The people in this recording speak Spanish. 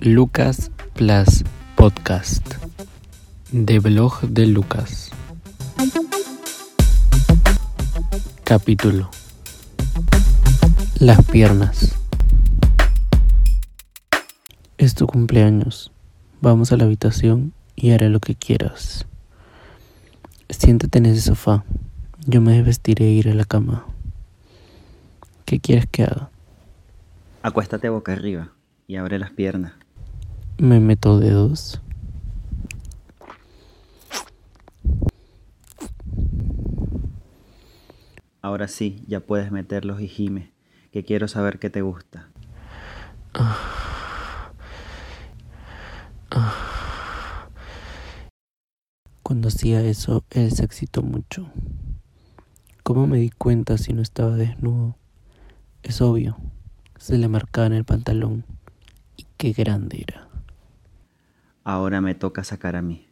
Lucas Plus Podcast de blog de Lucas. Capítulo Las piernas. Es tu cumpleaños. Vamos a la habitación y haré lo que quieras. Siéntate en ese sofá. Yo me vestiré e ir a la cama. ¿Qué quieres que haga? Acuéstate boca arriba y abre las piernas. Me meto dedos. Ahora sí, ya puedes meterlos y gime, que quiero saber qué te gusta. Cuando hacía eso, él se excitó mucho. ¿Cómo me di cuenta si no estaba desnudo? Es obvio, se le marcaba en el pantalón. Y qué grande era. Ahora me toca sacar a mí.